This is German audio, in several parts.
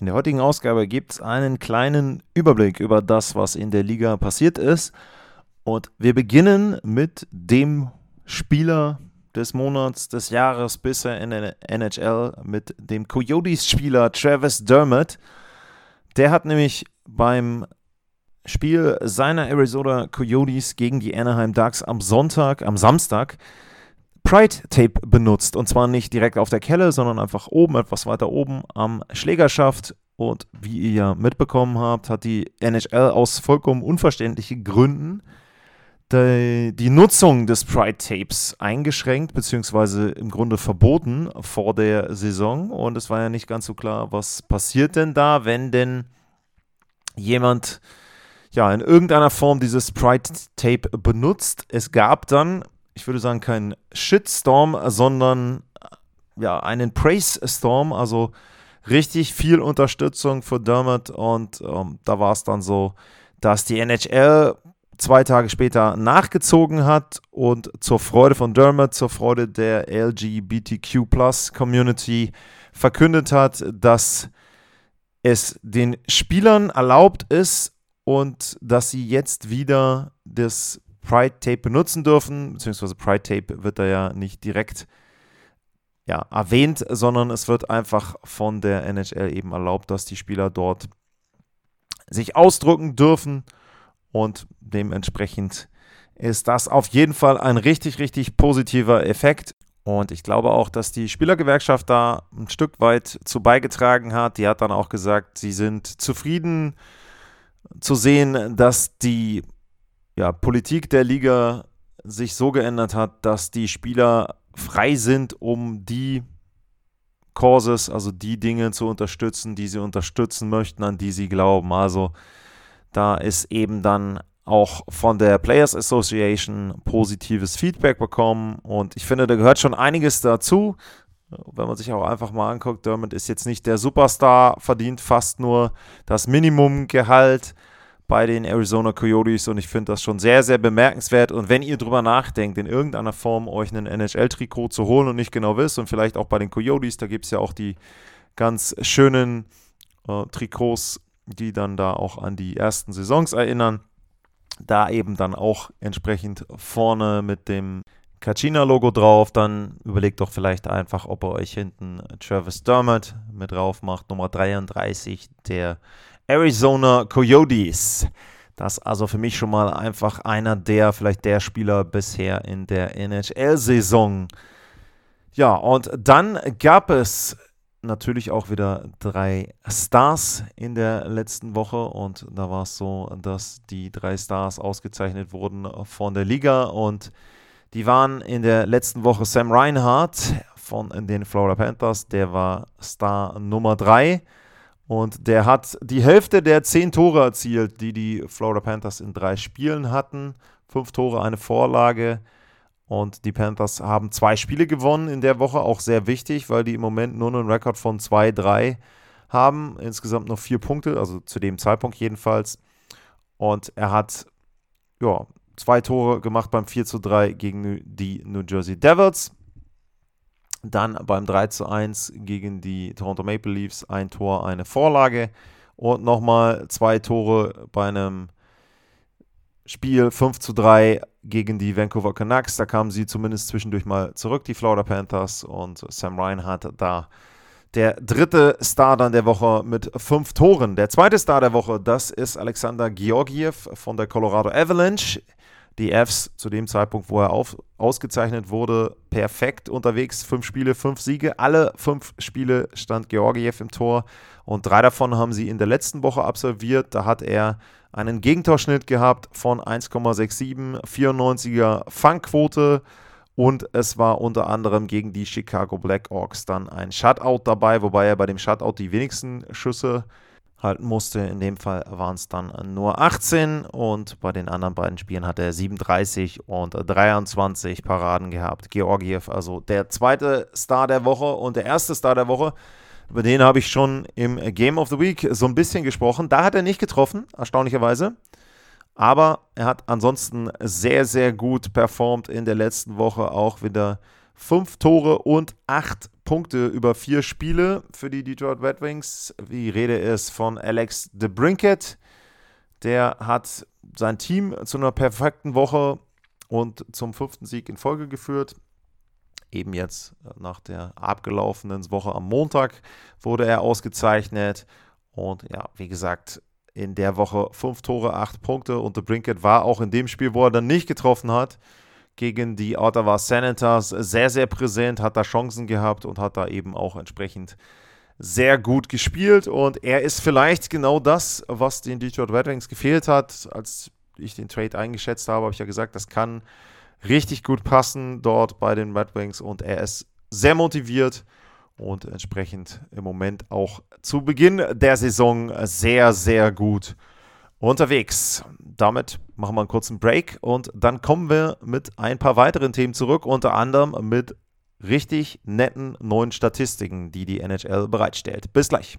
In der heutigen Ausgabe gibt es einen kleinen Überblick über das, was in der Liga passiert ist. Und wir beginnen mit dem Spieler des Monats, des Jahres bisher in der NHL, mit dem Coyotes-Spieler Travis Dermott. Der hat nämlich beim Spiel seiner Arizona Coyotes gegen die Anaheim Ducks am Sonntag, am Samstag, Pride Tape benutzt. Und zwar nicht direkt auf der Kelle, sondern einfach oben, etwas weiter oben am Schlägerschaft. Und wie ihr ja mitbekommen habt, hat die NHL aus vollkommen unverständlichen Gründen die, die Nutzung des Pride Tapes eingeschränkt, beziehungsweise im Grunde verboten vor der Saison. Und es war ja nicht ganz so klar, was passiert denn da, wenn denn jemand ja in irgendeiner Form dieses Pride Tape benutzt. Es gab dann ich würde sagen, kein Shitstorm, sondern ja, einen Praise-Storm, also richtig viel Unterstützung für Dermot und ähm, da war es dann so, dass die NHL zwei Tage später nachgezogen hat und zur Freude von Dermot, zur Freude der LGBTQ-Plus-Community verkündet hat, dass es den Spielern erlaubt ist und dass sie jetzt wieder das Pride Tape benutzen dürfen, beziehungsweise Pride Tape wird da ja nicht direkt ja, erwähnt, sondern es wird einfach von der NHL eben erlaubt, dass die Spieler dort sich ausdrücken dürfen und dementsprechend ist das auf jeden Fall ein richtig, richtig positiver Effekt. Und ich glaube auch, dass die Spielergewerkschaft da ein Stück weit zu beigetragen hat. Die hat dann auch gesagt, sie sind zufrieden zu sehen, dass die ja, Politik der Liga sich so geändert hat, dass die Spieler frei sind, um die Causes, also die Dinge zu unterstützen, die sie unterstützen möchten, an die sie glauben. Also da ist eben dann auch von der Players Association positives Feedback bekommen und ich finde, da gehört schon einiges dazu. Wenn man sich auch einfach mal anguckt, Dermot ist jetzt nicht der Superstar, verdient fast nur das Minimumgehalt bei den Arizona Coyotes und ich finde das schon sehr, sehr bemerkenswert. Und wenn ihr drüber nachdenkt, in irgendeiner Form euch einen NHL-Trikot zu holen und nicht genau wisst und vielleicht auch bei den Coyotes, da gibt es ja auch die ganz schönen äh, Trikots, die dann da auch an die ersten Saisons erinnern. Da eben dann auch entsprechend vorne mit dem Kachina-Logo drauf, dann überlegt doch vielleicht einfach, ob ihr euch hinten Travis Dermott mit drauf macht, Nummer 33 der Arizona Coyotes. Das also für mich schon mal einfach einer der, vielleicht der Spieler bisher in der NHL-Saison. Ja, und dann gab es natürlich auch wieder drei Stars in der letzten Woche und da war es so, dass die drei Stars ausgezeichnet wurden von der Liga und die waren in der letzten Woche Sam Reinhardt von den Florida Panthers, der war Star Nummer drei. Und der hat die Hälfte der zehn Tore erzielt, die die Florida Panthers in drei Spielen hatten. Fünf Tore, eine Vorlage. Und die Panthers haben zwei Spiele gewonnen in der Woche, auch sehr wichtig, weil die im Moment nur einen Rekord von 2-3 haben. Insgesamt noch vier Punkte, also zu dem Zeitpunkt jedenfalls. Und er hat ja, zwei Tore gemacht beim 4 3 gegen die New Jersey Devils. Dann beim 3 zu 1 gegen die Toronto Maple Leafs ein Tor, eine Vorlage und nochmal zwei Tore bei einem Spiel 5 zu 3 gegen die Vancouver Canucks. Da kamen sie zumindest zwischendurch mal zurück, die Florida Panthers. Und Sam Reinhardt da der dritte Star dann der Woche mit fünf Toren. Der zweite Star der Woche, das ist Alexander Georgiev von der Colorado Avalanche die Fs zu dem Zeitpunkt, wo er auf, ausgezeichnet wurde, perfekt unterwegs. Fünf Spiele, fünf Siege. Alle fünf Spiele stand Georgiev im Tor und drei davon haben sie in der letzten Woche absolviert. Da hat er einen Gegentorschnitt gehabt von 1,67, 94er Fangquote und es war unter anderem gegen die Chicago Blackhawks dann ein Shutout dabei, wobei er bei dem Shutout die wenigsten Schüsse halten musste. In dem Fall waren es dann nur 18 und bei den anderen beiden Spielen hat er 37 und 23 Paraden gehabt. Georgiev, also der zweite Star der Woche und der erste Star der Woche. Über den habe ich schon im Game of the Week so ein bisschen gesprochen. Da hat er nicht getroffen, erstaunlicherweise. Aber er hat ansonsten sehr, sehr gut performt in der letzten Woche. Auch wieder fünf Tore und acht Punkte über vier Spiele für die Detroit Red Wings. Die Rede ist von Alex DeBrinket. Der hat sein Team zu einer perfekten Woche und zum fünften Sieg in Folge geführt. Eben jetzt nach der abgelaufenen Woche am Montag wurde er ausgezeichnet. Und ja, wie gesagt, in der Woche fünf Tore, acht Punkte. Und DeBrinket war auch in dem Spiel, wo er dann nicht getroffen hat, gegen die Ottawa Senators sehr, sehr präsent, hat da Chancen gehabt und hat da eben auch entsprechend sehr gut gespielt. Und er ist vielleicht genau das, was den Detroit Red Wings gefehlt hat. Als ich den Trade eingeschätzt habe, habe ich ja gesagt, das kann richtig gut passen dort bei den Red Wings. Und er ist sehr motiviert und entsprechend im Moment auch zu Beginn der Saison sehr, sehr gut unterwegs. Damit machen wir einen kurzen Break und dann kommen wir mit ein paar weiteren Themen zurück, unter anderem mit richtig netten neuen Statistiken, die die NHL bereitstellt. Bis gleich.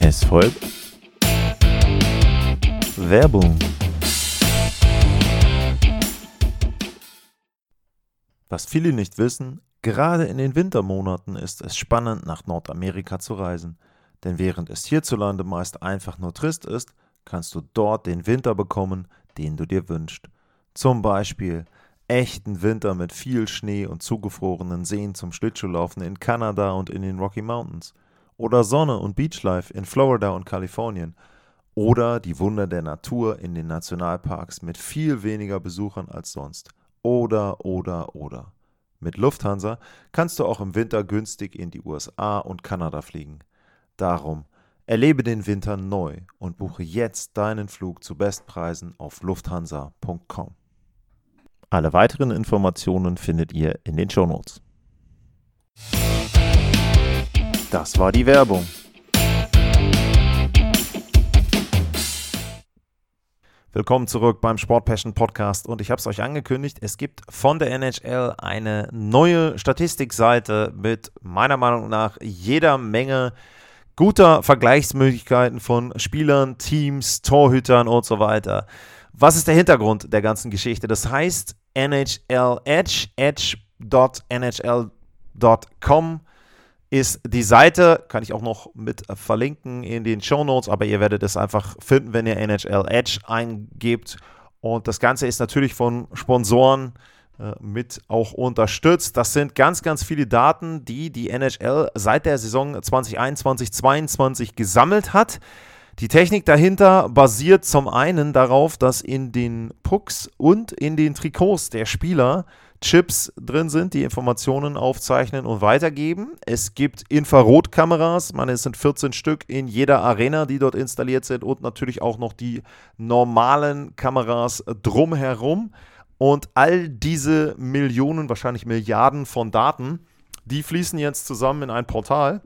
Es folgt Werbung. Was viele nicht wissen, gerade in den Wintermonaten ist es spannend, nach Nordamerika zu reisen. Denn während es hierzulande meist einfach nur trist ist, kannst du dort den Winter bekommen, den du dir wünschst. Zum Beispiel echten Winter mit viel Schnee und zugefrorenen Seen zum Schlittschuhlaufen in Kanada und in den Rocky Mountains. Oder Sonne und Beachlife in Florida und Kalifornien. Oder die Wunder der Natur in den Nationalparks mit viel weniger Besuchern als sonst. Oder, oder, oder. Mit Lufthansa kannst du auch im Winter günstig in die USA und Kanada fliegen. Darum, erlebe den Winter neu und buche jetzt deinen Flug zu Bestpreisen auf lufthansa.com. Alle weiteren Informationen findet ihr in den Shownotes. Das war die Werbung. Willkommen zurück beim Sport Passion Podcast und ich habe es euch angekündigt, es gibt von der NHL eine neue Statistikseite mit meiner Meinung nach jeder Menge guter Vergleichsmöglichkeiten von Spielern, Teams, Torhütern und so weiter. Was ist der Hintergrund der ganzen Geschichte? Das heißt NHL Edge, edge.nhl.com ist die Seite, kann ich auch noch mit verlinken in den Show Notes, aber ihr werdet es einfach finden, wenn ihr NHL Edge eingebt. Und das Ganze ist natürlich von Sponsoren äh, mit auch unterstützt. Das sind ganz, ganz viele Daten, die die NHL seit der Saison 2021-22 gesammelt hat. Die Technik dahinter basiert zum einen darauf, dass in den Pucks und in den Trikots der Spieler Chips drin sind, die Informationen aufzeichnen und weitergeben. Es gibt Infrarotkameras, meine, es sind 14 Stück in jeder Arena, die dort installiert sind und natürlich auch noch die normalen Kameras drumherum. Und all diese Millionen, wahrscheinlich Milliarden von Daten, die fließen jetzt zusammen in ein Portal.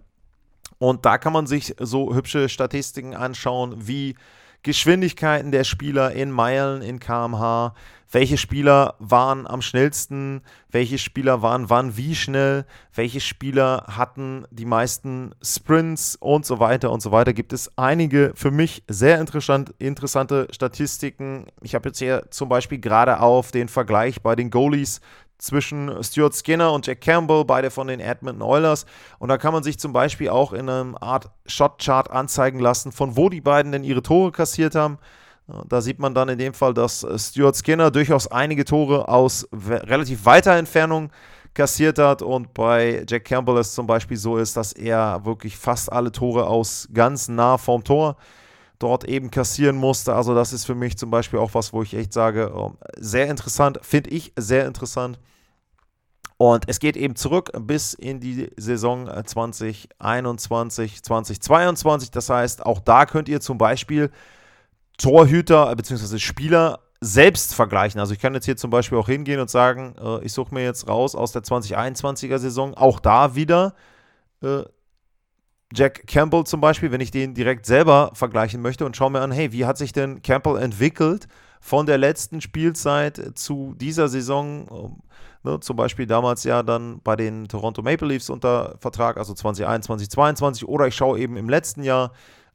Und da kann man sich so hübsche Statistiken anschauen, wie Geschwindigkeiten der Spieler in Meilen, in kmh, welche Spieler waren am schnellsten, welche Spieler waren wann wie schnell, welche Spieler hatten die meisten Sprints und so weiter und so weiter. Gibt es einige für mich sehr interessant, interessante Statistiken. Ich habe jetzt hier zum Beispiel gerade auf den Vergleich bei den Goalies zwischen Stuart Skinner und Jack Campbell, beide von den Edmonton Oilers. Und da kann man sich zum Beispiel auch in einem Art Shot-Chart anzeigen lassen, von wo die beiden denn ihre Tore kassiert haben. Da sieht man dann in dem Fall, dass Stuart Skinner durchaus einige Tore aus relativ weiter Entfernung kassiert hat und bei Jack Campbell es zum Beispiel so ist, dass er wirklich fast alle Tore aus ganz nah vom Tor dort eben kassieren musste. Also das ist für mich zum Beispiel auch was, wo ich echt sage, ähm, sehr interessant, finde ich sehr interessant. Und es geht eben zurück bis in die Saison 2021, 2022. Das heißt, auch da könnt ihr zum Beispiel Torhüter bzw. Spieler selbst vergleichen. Also ich kann jetzt hier zum Beispiel auch hingehen und sagen, äh, ich suche mir jetzt raus aus der 2021er Saison, auch da wieder äh, Jack Campbell zum Beispiel, wenn ich den direkt selber vergleichen möchte und schaue mir an, hey, wie hat sich denn Campbell entwickelt von der letzten Spielzeit zu dieser Saison? Ähm, ne, zum Beispiel damals ja dann bei den Toronto Maple Leafs unter Vertrag, also 2021, 2022. Oder ich schaue eben im letzten Jahr,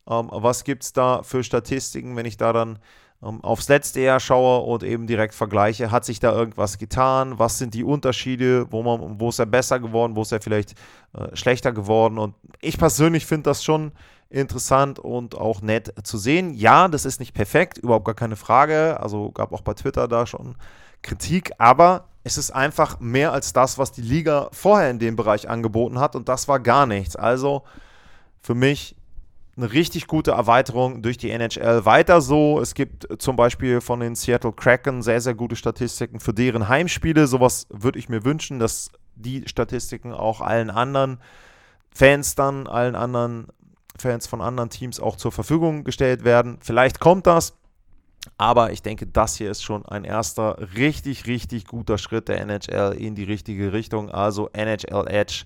ähm, was gibt es da für Statistiken, wenn ich da dann ähm, aufs letzte Jahr schaue und eben direkt vergleiche, hat sich da irgendwas getan, was sind die Unterschiede, wo, man, wo ist er besser geworden, wo ist er vielleicht äh, schlechter geworden und ich persönlich finde das schon interessant und auch nett zu sehen. Ja, das ist nicht perfekt, überhaupt gar keine Frage, also gab auch bei Twitter da schon Kritik, aber es ist einfach mehr als das, was die Liga vorher in dem Bereich angeboten hat und das war gar nichts. Also für mich eine richtig gute Erweiterung durch die NHL. Weiter so, es gibt zum Beispiel von den Seattle Kraken sehr, sehr gute Statistiken für deren Heimspiele. Sowas würde ich mir wünschen, dass die Statistiken auch allen anderen Fans dann, allen anderen Fans von anderen Teams auch zur Verfügung gestellt werden. Vielleicht kommt das, aber ich denke, das hier ist schon ein erster richtig, richtig guter Schritt der NHL in die richtige Richtung. Also NHL Edge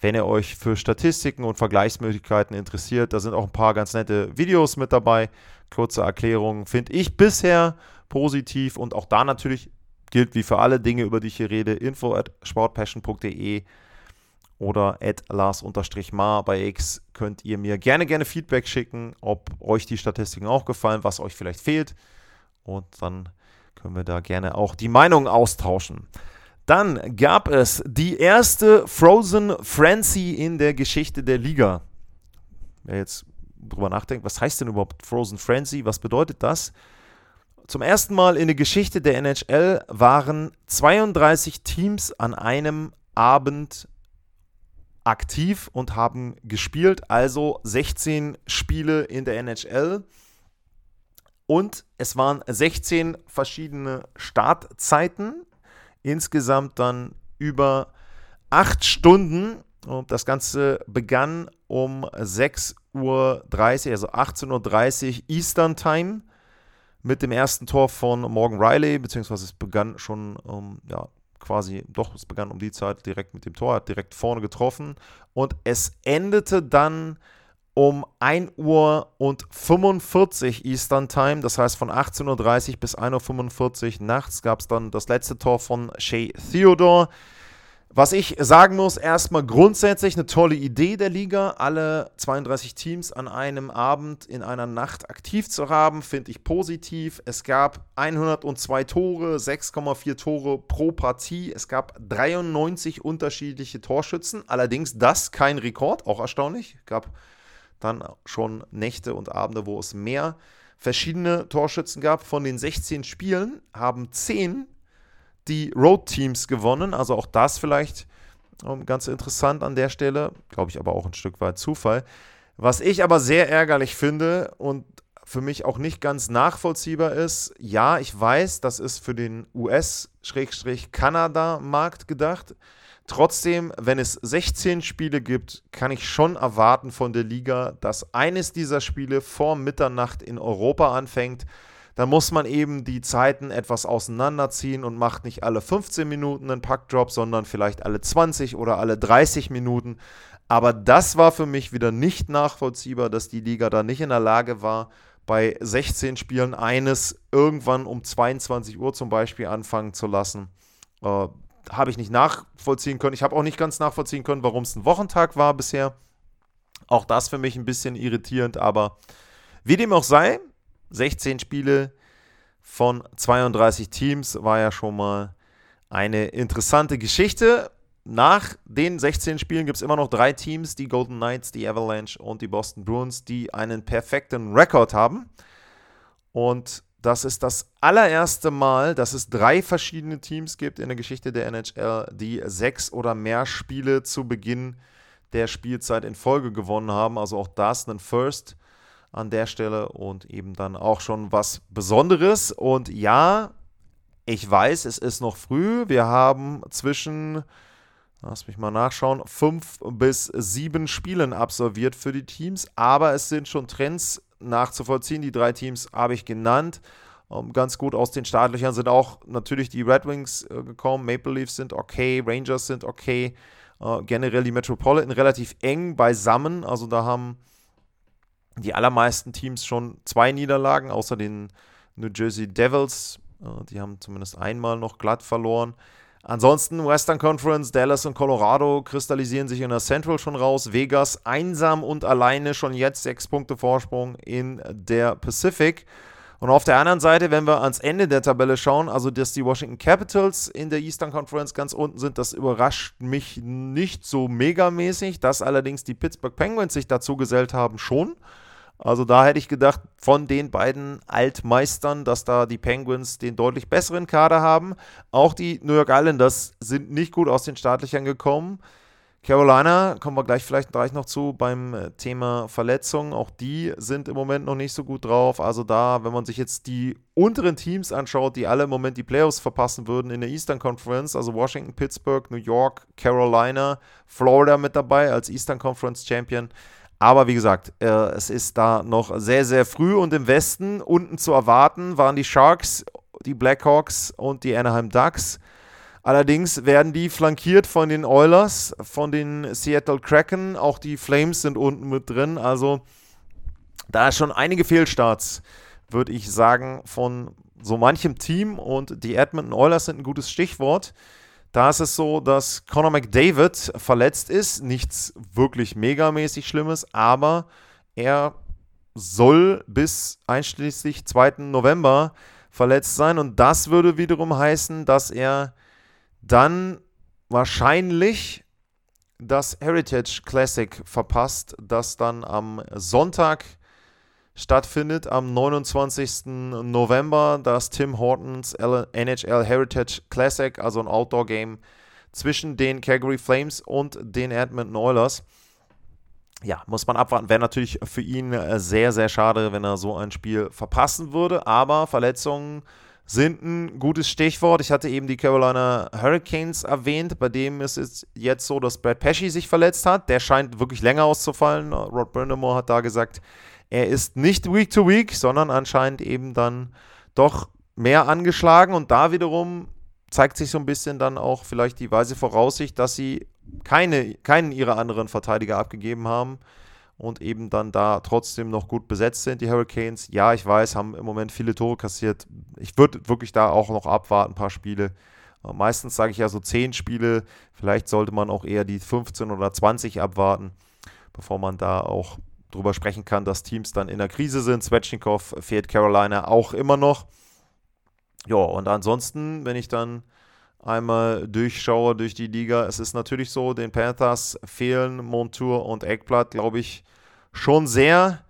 wenn ihr euch für Statistiken und Vergleichsmöglichkeiten interessiert, da sind auch ein paar ganz nette Videos mit dabei. Kurze Erklärungen finde ich bisher positiv und auch da natürlich gilt wie für alle Dinge, über die ich hier rede, info at sportpassion.de oder at Lars-Mar bei X könnt ihr mir gerne, gerne Feedback schicken, ob euch die Statistiken auch gefallen, was euch vielleicht fehlt. Und dann können wir da gerne auch die Meinung austauschen. Dann gab es die erste Frozen Frenzy in der Geschichte der Liga. Wer jetzt drüber nachdenkt, was heißt denn überhaupt Frozen Frenzy? Was bedeutet das? Zum ersten Mal in der Geschichte der NHL waren 32 Teams an einem Abend aktiv und haben gespielt, also 16 Spiele in der NHL. Und es waren 16 verschiedene Startzeiten insgesamt dann über acht Stunden. Und das Ganze begann um 6.30 Uhr, also 18.30 Uhr Eastern Time mit dem ersten Tor von Morgan Riley, beziehungsweise es begann schon, um, ja, quasi, doch, es begann um die Zeit direkt mit dem Tor, hat direkt vorne getroffen und es endete dann um 1 Uhr und 45 Eastern Time, das heißt von 18.30 Uhr bis 1.45 Uhr nachts gab es dann das letzte Tor von Shea Theodore. Was ich sagen muss, erstmal grundsätzlich eine tolle Idee der Liga, alle 32 Teams an einem Abend in einer Nacht aktiv zu haben, finde ich positiv. Es gab 102 Tore, 6,4 Tore pro Partie. Es gab 93 unterschiedliche Torschützen, allerdings das kein Rekord, auch erstaunlich. Es gab dann schon Nächte und Abende, wo es mehr verschiedene Torschützen gab. Von den 16 Spielen haben 10 die Road-Teams gewonnen. Also auch das vielleicht ähm, ganz interessant an der Stelle. Glaube ich aber auch ein Stück weit Zufall. Was ich aber sehr ärgerlich finde und für mich auch nicht ganz nachvollziehbar ist, ja, ich weiß, das ist für den US-Kanada-Markt gedacht. Trotzdem, wenn es 16 Spiele gibt, kann ich schon erwarten von der Liga, dass eines dieser Spiele vor Mitternacht in Europa anfängt. Da muss man eben die Zeiten etwas auseinanderziehen und macht nicht alle 15 Minuten einen Packdrop, sondern vielleicht alle 20 oder alle 30 Minuten. Aber das war für mich wieder nicht nachvollziehbar, dass die Liga da nicht in der Lage war, bei 16 Spielen eines irgendwann um 22 Uhr zum Beispiel anfangen zu lassen. Äh, habe ich nicht nachvollziehen können. Ich habe auch nicht ganz nachvollziehen können, warum es ein Wochentag war bisher. Auch das für mich ein bisschen irritierend, aber wie dem auch sei, 16 Spiele von 32 Teams war ja schon mal eine interessante Geschichte. Nach den 16 Spielen gibt es immer noch drei Teams, die Golden Knights, die Avalanche und die Boston Bruins, die einen perfekten Rekord haben. Und das ist das allererste Mal, dass es drei verschiedene Teams gibt in der Geschichte der NHL, die sechs oder mehr Spiele zu Beginn der Spielzeit in Folge gewonnen haben. Also auch das ein First an der Stelle und eben dann auch schon was Besonderes. Und ja, ich weiß, es ist noch früh. Wir haben zwischen, lass mich mal nachschauen, fünf bis sieben Spielen absolviert für die Teams. Aber es sind schon Trends nachzuvollziehen. Die drei Teams habe ich genannt. Ähm, ganz gut aus den Startlöchern sind auch natürlich die Red Wings äh, gekommen. Maple Leafs sind okay, Rangers sind okay. Äh, generell die Metropolitan relativ eng beisammen. Also da haben die allermeisten Teams schon zwei Niederlagen, außer den New Jersey Devils. Äh, die haben zumindest einmal noch glatt verloren. Ansonsten Western Conference, Dallas und Colorado kristallisieren sich in der Central schon raus. Vegas einsam und alleine schon jetzt sechs Punkte Vorsprung in der Pacific. Und auf der anderen Seite, wenn wir ans Ende der Tabelle schauen, also dass die Washington Capitals in der Eastern Conference ganz unten sind, das überrascht mich nicht so megamäßig. Dass allerdings die Pittsburgh Penguins sich dazu gesellt haben, schon. Also da hätte ich gedacht, von den beiden Altmeistern, dass da die Penguins den deutlich besseren Kader haben. Auch die New York Islanders sind nicht gut aus den Startlöchern gekommen. Carolina, kommen wir gleich vielleicht gleich noch zu beim äh, Thema Verletzungen. Auch die sind im Moment noch nicht so gut drauf. Also da, wenn man sich jetzt die unteren Teams anschaut, die alle im Moment die Playoffs verpassen würden in der Eastern Conference, also Washington, Pittsburgh, New York, Carolina, Florida mit dabei als Eastern Conference Champion. Aber wie gesagt, äh, es ist da noch sehr, sehr früh und im Westen unten zu erwarten waren die Sharks, die Blackhawks und die Anaheim Ducks. Allerdings werden die flankiert von den Oilers, von den Seattle Kraken, auch die Flames sind unten mit drin. Also da schon einige Fehlstarts, würde ich sagen, von so manchem Team und die Edmonton Oilers sind ein gutes Stichwort. Da ist es so, dass Conor McDavid verletzt ist. Nichts wirklich megamäßig Schlimmes, aber er soll bis einschließlich 2. November verletzt sein. Und das würde wiederum heißen, dass er dann wahrscheinlich das Heritage Classic verpasst, das dann am Sonntag stattfindet, am 29. November, das Tim Hortons NHL Heritage Classic, also ein Outdoor-Game zwischen den Calgary Flames und den Edmonton Oilers. Ja, muss man abwarten. Wäre natürlich für ihn sehr, sehr schade, wenn er so ein Spiel verpassen würde. Aber Verletzungen sind ein gutes Stichwort. Ich hatte eben die Carolina Hurricanes erwähnt. Bei dem ist es jetzt so, dass Brad Pesci sich verletzt hat. Der scheint wirklich länger auszufallen. Rod Brindamore hat da gesagt, er ist nicht Week to Week, sondern anscheinend eben dann doch mehr angeschlagen. Und da wiederum zeigt sich so ein bisschen dann auch vielleicht die weise Voraussicht, dass sie keine, keinen ihrer anderen Verteidiger abgegeben haben und eben dann da trotzdem noch gut besetzt sind, die Hurricanes. Ja, ich weiß, haben im Moment viele Tore kassiert. Ich würde wirklich da auch noch abwarten, ein paar Spiele. Äh, meistens sage ich ja so 10 Spiele. Vielleicht sollte man auch eher die 15 oder 20 abwarten, bevor man da auch drüber sprechen kann, dass Teams dann in der Krise sind. Svechnikov fehlt Carolina auch immer noch. Ja, und ansonsten, wenn ich dann einmal durchschaue durch die Liga. Es ist natürlich so, den Panthers fehlen Montour und Eckblatt, glaube ich, schon sehr.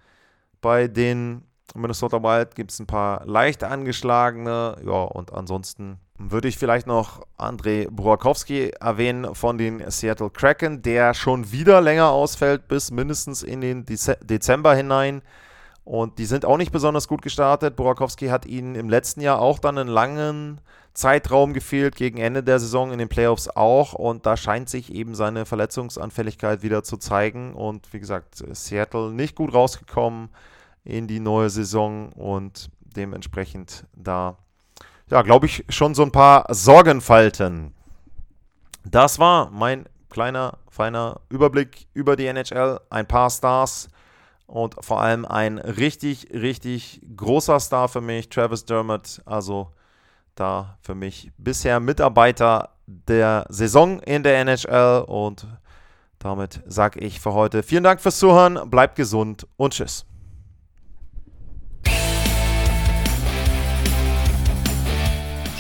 Bei den Minnesota Wild gibt es ein paar leicht angeschlagene. Ja, und ansonsten würde ich vielleicht noch Andrei Burakowski erwähnen von den Seattle Kraken, der schon wieder länger ausfällt, bis mindestens in den Dezember hinein. Und die sind auch nicht besonders gut gestartet. Burakowski hat ihnen im letzten Jahr auch dann einen langen Zeitraum gefehlt, gegen Ende der Saison in den Playoffs auch. Und da scheint sich eben seine Verletzungsanfälligkeit wieder zu zeigen. Und wie gesagt, Seattle nicht gut rausgekommen in die neue Saison und dementsprechend da, ja, glaube ich, schon so ein paar Sorgenfalten. Das war mein kleiner, feiner Überblick über die NHL. Ein paar Stars und vor allem ein richtig, richtig großer Star für mich, Travis Dermott. Also da für mich bisher Mitarbeiter der Saison in der NHL. Und damit sage ich für heute vielen Dank fürs Zuhören, bleibt gesund und tschüss.